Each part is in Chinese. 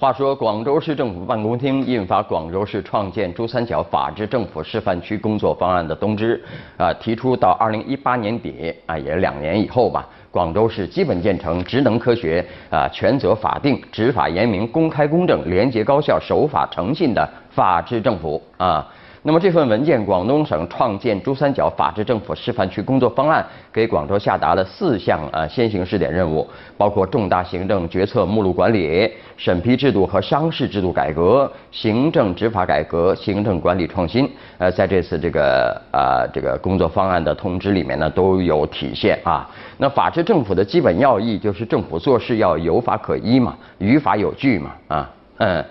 话说，广州市政府办公厅印发《广州市创建珠三角法治政府示范区工作方案》的通知，啊，提出到二零一八年底，啊，也两年以后吧，广州市基本建成职能科学、啊，权责法定、执法严明、公开公正、廉洁高效、守法诚信的法治政府，啊。那么这份文件，广东省创建珠三角法治政府示范区工作方案，给广州下达了四项呃先行试点任务，包括重大行政决策目录管理、审批制度和商事制度改革、行政执法改革、行政管理创新。呃，在这次这个啊这个工作方案的通知里面呢，都有体现啊。那法治政府的基本要义就是政府做事要有法可依嘛，于法有据嘛啊嗯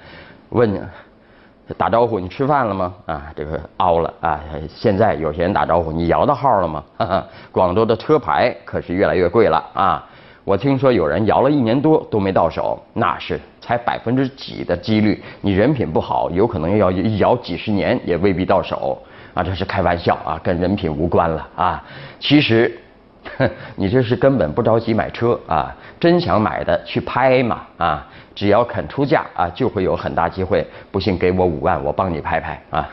问。打招呼，你吃饭了吗？啊，这个凹了啊！现在有些人打招呼，你摇到号了吗？哈哈广州的车牌可是越来越贵了啊！我听说有人摇了一年多都没到手，那是才百分之几的几率。你人品不好，有可能要一摇几十年也未必到手啊！这是开玩笑啊，跟人品无关了啊！其实，你这是根本不着急买车啊！真想买的去拍嘛啊！只要肯出价啊，就会有很大机会。不信给我五万，我帮你拍拍啊！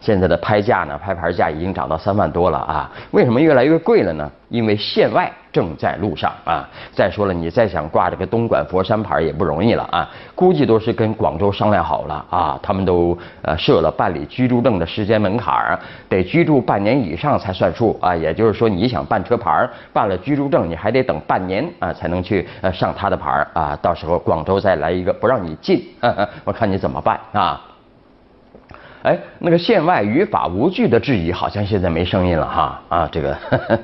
现在的拍价呢，拍牌价已经涨到三万多了啊！为什么越来越贵了呢？因为县外。正在路上啊！再说了，你再想挂这个东莞佛山牌也不容易了啊！估计都是跟广州商量好了啊，他们都呃设了办理居住证的时间门槛儿，得居住半年以上才算数啊。也就是说，你想办车牌办了居住证，你还得等半年啊才能去呃上他的牌儿啊。到时候广州再来一个不让你进，我看你怎么办啊？哎，那个县外于法无据的质疑好像现在没声音了哈啊这个。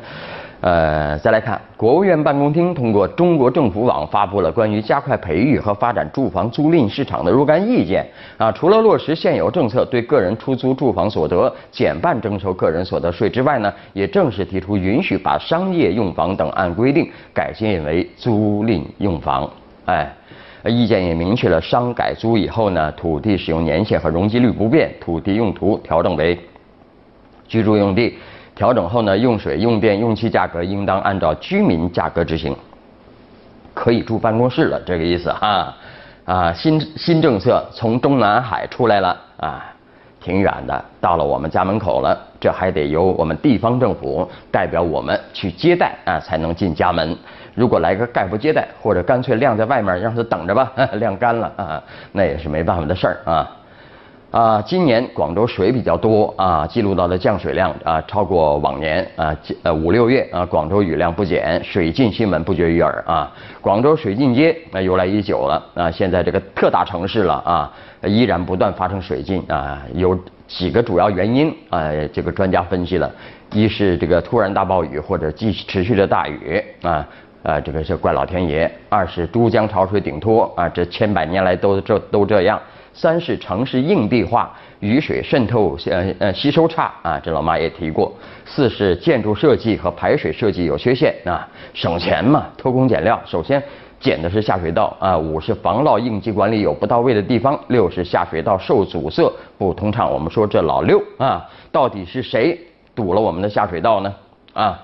呃，再来看，国务院办公厅通过中国政府网发布了关于加快培育和发展住房租赁市场的若干意见。啊，除了落实现有政策，对个人出租住房所得减半征收个人所得税之外呢，也正式提出允许把商业用房等按规定改建为租赁用房。哎，意见也明确了商改租以后呢，土地使用年限和容积率不变，土地用途调整为居住用地。调整后呢，用水、用电、用气价格应当按照居民价格执行，可以住办公室了，这个意思啊啊，新新政策从中南海出来了啊，挺远的，到了我们家门口了，这还得由我们地方政府代表我们去接待啊，才能进家门。如果来个概不接待，或者干脆晾在外面让他等着吧，晾干了啊，那也是没办法的事儿啊。啊，今年广州水比较多啊，记录到的降水量啊超过往年啊，呃五六月啊广州雨量不减，水浸新闻不绝于耳啊。广州水浸街那由来已久了啊，现在这个特大城市了啊，依然不断发生水浸啊，有几个主要原因啊，这个专家分析了，一是这个突然大暴雨或者继持续的大雨啊，呃这个是怪老天爷；二是都江潮水顶托啊，这千百年来都这都这样。三是城市硬地化，雨水渗透呃呃吸收差啊，这老妈也提过。四是建筑设计和排水设计有缺陷啊，省钱嘛，偷工减料。首先减的是下水道啊。五是防涝应急管理有不到位的地方。六是下水道受阻塞不通畅。我们说这老六啊，到底是谁堵了我们的下水道呢？啊？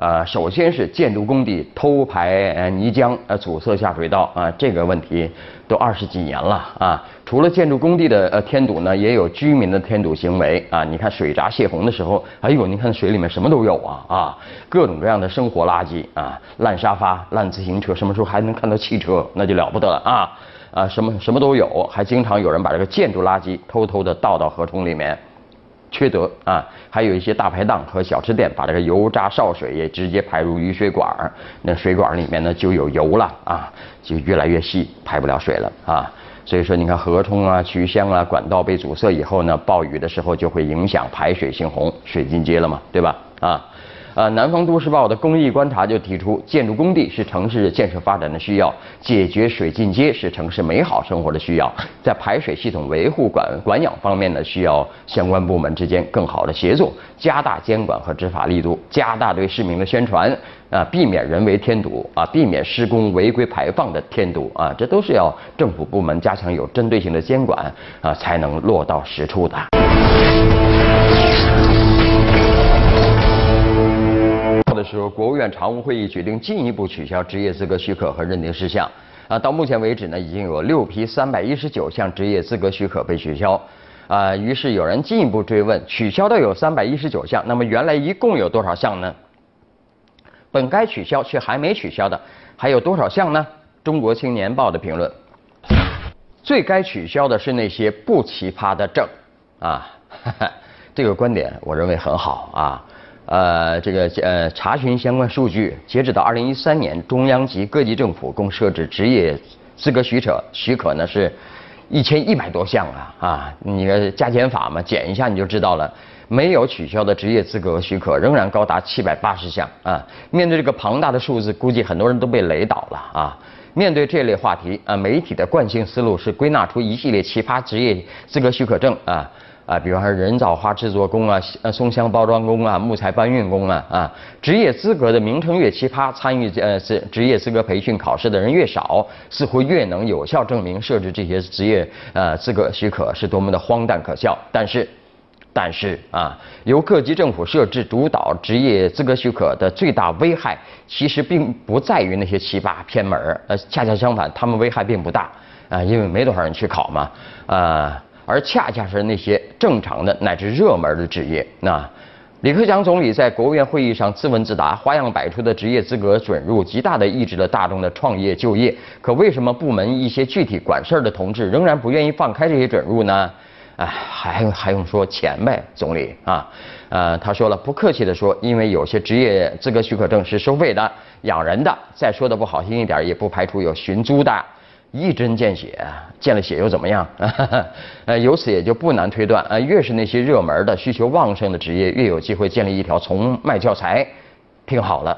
呃，首先是建筑工地偷排泥浆，呃，阻塞下水道啊，这个问题都二十几年了啊。除了建筑工地的呃添堵呢，也有居民的添堵行为啊。你看水闸泄洪的时候，哎呦，你看水里面什么都有啊啊，各种各样的生活垃圾啊，烂沙发、烂自行车，什么时候还能看到汽车，那就了不得了啊啊，什么什么都有，还经常有人把这个建筑垃圾偷偷的倒到河冲里面。缺德啊！还有一些大排档和小吃店把这个油渣潲水也直接排入雨水管儿，那水管里面呢就有油了啊，就越来越细，排不了水了啊。所以说，你看河冲啊、渠箱啊，管道被阻塞以后呢，暴雨的时候就会影响排水性洪，水进街了嘛，对吧？啊。呃，南方都市报的公益观察就提出，建筑工地是城市建设发展的需要，解决水进街是城市美好生活的需要。在排水系统维护管管养方面呢，需要相关部门之间更好的协作，加大监管和执法力度，加大对市民的宣传，啊，避免人为添堵，啊，避免施工违规排放的添堵，啊，这都是要政府部门加强有针对性的监管，啊，才能落到实处的。的时候，国务院常务会议决定进一步取消职业资格许可和认定事项。啊，到目前为止呢，已经有六批三百一十九项职业资格许可被取消。啊，于是有人进一步追问：取消的有三百一十九项，那么原来一共有多少项呢？本该取消却还没取消的还有多少项呢？中国青年报的评论：最该取消的是那些不奇葩的证。啊，哈 哈这个观点我认为很好啊。呃，这个呃，查询相关数据，截止到二零一三年，中央及各级政府共设置职业资格许可许可呢是。一千一百多项啊啊！你个加减法嘛，减一下你就知道了。没有取消的职业资格许可仍然高达七百八十项啊！面对这个庞大的数字，估计很多人都被雷倒了啊！面对这类话题啊，媒体的惯性思路是归纳出一系列奇葩职业资格许可证啊。啊，比方说人造花制作工啊，呃，松香包装工啊，木材搬运工啊，啊，职业资格的名称越奇葩，参与呃职职业资格培训考试的人越少，似乎越能有效证明设置这些职业呃资格许可是多么的荒诞可笑。但是，但是啊，由各级政府设置主导职业资格许可的最大危害，其实并不在于那些奇葩偏门儿，呃，恰恰相反，他们危害并不大啊，因为没多少人去考嘛，啊。而恰恰是那些正常的乃至热门的职业。那李克强总理在国务院会议上自问自答，花样百出的职业资格准入，极大的抑制了大众的创业就业。可为什么部门一些具体管事儿的同志仍然不愿意放开这些准入呢？哎，还还用说钱呗，总理啊，呃，他说了，不客气的说，因为有些职业资格许可证是收费的，养人的。再说的不好听一点，也不排除有寻租的。一针见血，见了血又怎么样？呃，由此也就不难推断，呃，越是那些热门的、需求旺盛的职业，越有机会建立一条从卖教材，听好了，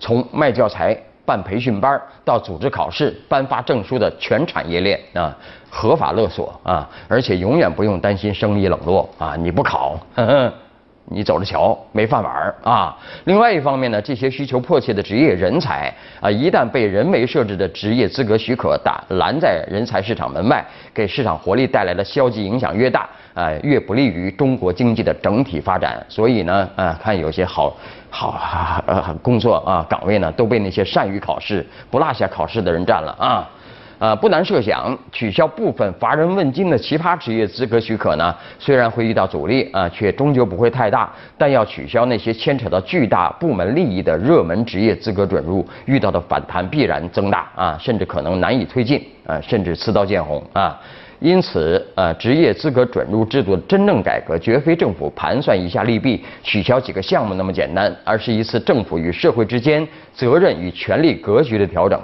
从卖教材、办培训班到组织考试、颁发证书的全产业链啊，合法勒索啊，而且永远不用担心生意冷落啊，你不考。你走着瞧，没饭碗啊！另外一方面呢，这些需求迫切的职业人才啊，一旦被人为设置的职业资格许可打拦在人才市场门外，给市场活力带来的消极影响越大，啊，越不利于中国经济的整体发展。所以呢，啊，看有些好好呃工作啊岗位呢，都被那些善于考试、不落下考试的人占了啊。啊，不难设想，取消部分乏人问津的奇葩职业资格许可呢，虽然会遇到阻力啊，却终究不会太大。但要取消那些牵扯到巨大部门利益的热门职业资格准入，遇到的反弹必然增大啊，甚至可能难以推进啊，甚至刺刀见红啊。因此，呃，职业资格准入制度的真正改革，绝非政府盘算一下利弊、取消几个项目那么简单，而是一次政府与社会之间责任与权力格局的调整。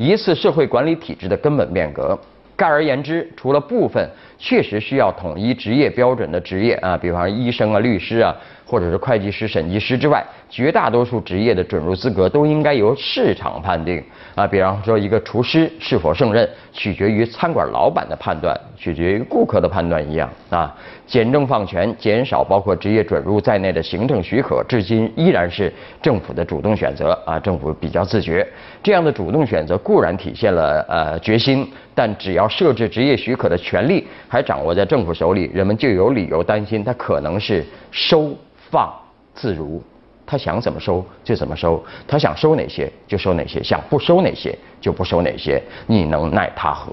一次社会管理体制的根本变革。概而言之，除了部分确实需要统一职业标准的职业啊，比方医生啊、律师啊。或者是会计师、审计师之外，绝大多数职业的准入资格都应该由市场判定啊。比方说，一个厨师是否胜任，取决于餐馆老板的判断，取决于顾客的判断一样啊。简政放权，减少包括职业准入在内的行政许可，至今依然是政府的主动选择啊。政府比较自觉，这样的主动选择固然体现了呃决心，但只要设置职业许可的权利还掌握在政府手里，人们就有理由担心它可能是收。放自如，他想怎么收就怎么收，他想收哪些就收哪些，想不收哪些就不收哪些，你能奈他何？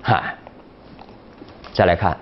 嗨，再来看，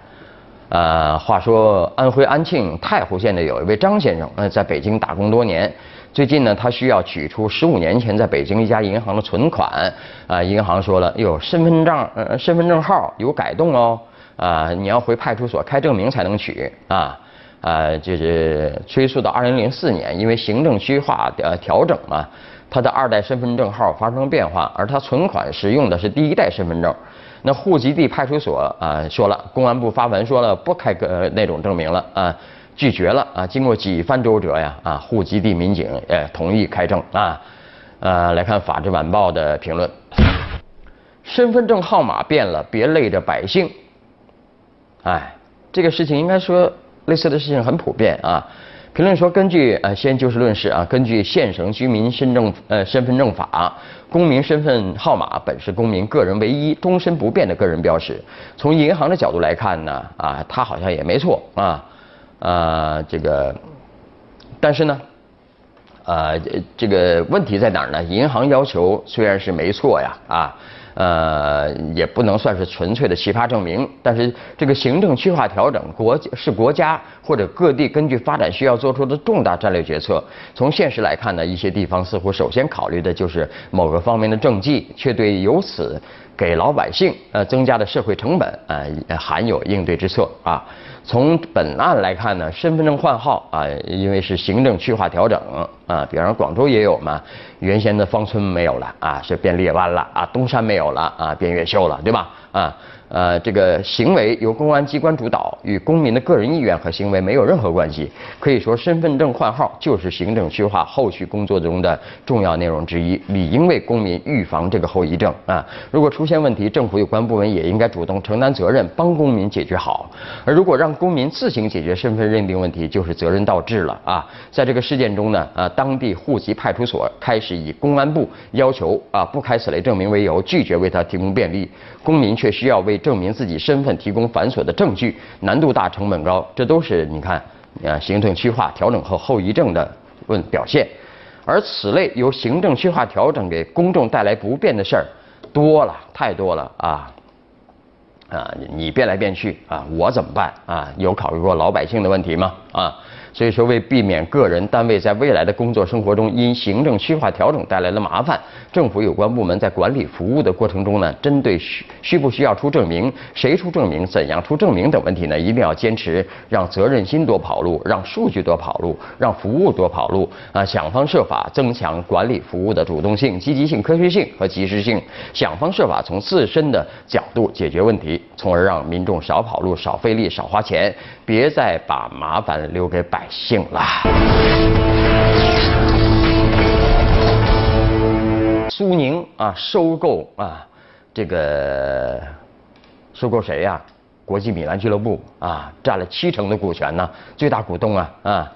呃，话说安徽安庆太湖县的有一位张先生，呃，在北京打工多年，最近呢，他需要取出十五年前在北京一家银行的存款，啊，银行说了，哟，身份证，呃，身份证号有改动哦，啊，你要回派出所开证明才能取，啊。啊，就是追溯到二零零四年，因为行政区划的调整嘛，他的二代身份证号发生变化，而他存款使用的是第一代身份证。那户籍地派出所啊说了，公安部发文说了不开个那种证明了啊，拒绝了啊。经过几番周折呀啊，户籍地民警呃同意开证啊。呃，来看《法制晚报》的评论，身份证号码变了，别累着百姓。哎，这个事情应该说。类似的事情很普遍啊。评论说，根据呃先就事论事啊，根据现省居民身证呃身份证法，公民身份号码本是公民个人唯一、终身不变的个人标识。从银行的角度来看呢，啊，他好像也没错啊，啊，这个，但是呢，呃，这个问题在哪儿呢？银行要求虽然是没错呀，啊。呃，也不能算是纯粹的奇葩证明，但是这个行政区划调整，国是国家或者各地根据发展需要做出的重大战略决策。从现实来看呢，一些地方似乎首先考虑的就是某个方面的政绩，却对由此给老百姓呃增加的社会成本啊，含有应对之策啊。从本案来看呢，身份证换号啊，因为是行政区划调整啊，比方说广州也有嘛，原先的芳村没有了啊，是变列湾了啊，东山没有了啊，变越秀了，对吧？啊。呃，这个行为由公安机关主导，与公民的个人意愿和行为没有任何关系。可以说，身份证换号就是行政区划后续工作中的重要内容之一，理应为公民预防这个后遗症啊。如果出现问题，政府有关部门也应该主动承担责任，帮公民解决好。而如果让公民自行解决身份认定问题，就是责任倒置了啊。在这个事件中呢，啊，当地户籍派出所开始以公安部要求啊不开此类证明为由，拒绝为他提供便利，公民却需要为证明自己身份提供繁琐的证据，难度大，成本高，这都是你看，啊，行政区划调整后后遗症的问表现。而此类由行政区划调整给公众带来不便的事儿多了，太多了啊！啊，你变来变去啊，我怎么办啊？有考虑过老百姓的问题吗？啊？所以说，为避免个人单位在未来的工作生活中因行政区划调整带来的麻烦，政府有关部门在管理服务的过程中呢，针对需需不需要出证明、谁出证明、怎样出证明等问题呢，一定要坚持让责任心多跑路，让数据多跑路，让服务多跑路啊！想方设法增强管理服务的主动性、积极性、科学性和及时性，想方设法从自身的角度解决问题，从而让民众少跑路、少费力、少花钱，别再把麻烦留给百。醒了。苏宁啊，收购啊，这个收购谁呀？国际米兰俱乐部啊，占了七成的股权呢，最大股东啊啊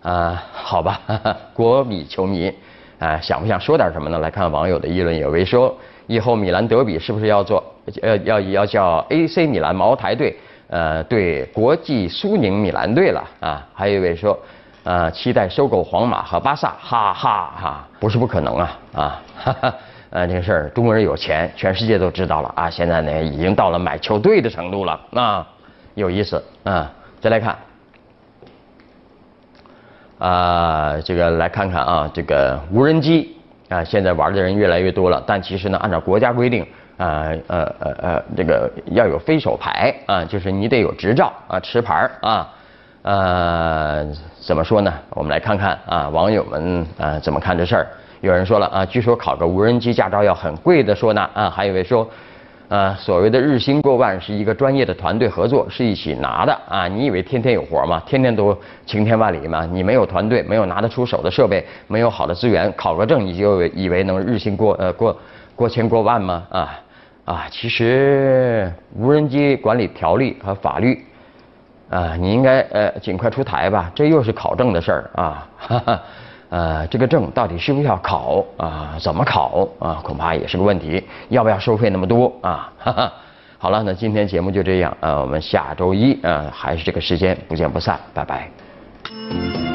啊，好吧，哈 哈国米球迷啊，想不想说点什么呢？来看网友的议论，有位说，以后米兰德比是不是要做呃要要叫 AC 米兰茅台队？呃，对国际苏宁米兰队了啊，还有一位说，呃，期待收购皇马和巴萨，哈哈哈，不是不可能啊。啊，哈哈，呃，这个事儿中国人有钱，全世界都知道了啊，现在呢已经到了买球队的程度了啊，有意思啊，再来看，啊，这个来看看啊，这个无人机啊，现在玩的人越来越多了，但其实呢，按照国家规定。啊呃呃呃，这个要有飞手牌啊，就是你得有执照啊，持牌啊，呃，怎么说呢？我们来看看啊，网友们啊怎么看这事儿？有人说了啊，据说考个无人机驾照要很贵的说呢啊，还有一位说，呃，所谓的日薪过万是一个专业的团队合作，是一起拿的啊。你以为天天有活吗？天天都晴天万里吗？你没有团队，没有拿得出手的设备，没有好的资源，考个证你就以为能日薪过呃过过千过万吗？啊？啊，其实无人机管理条例和法律，啊，你应该呃尽快出台吧。这又是考证的事儿啊，哈哈，呃，这个证到底需不需要考啊？怎么考啊？恐怕也是个问题。要不要收费那么多啊？哈哈。好了，那今天节目就这样啊，我们下周一啊还是这个时间不见不散，拜拜。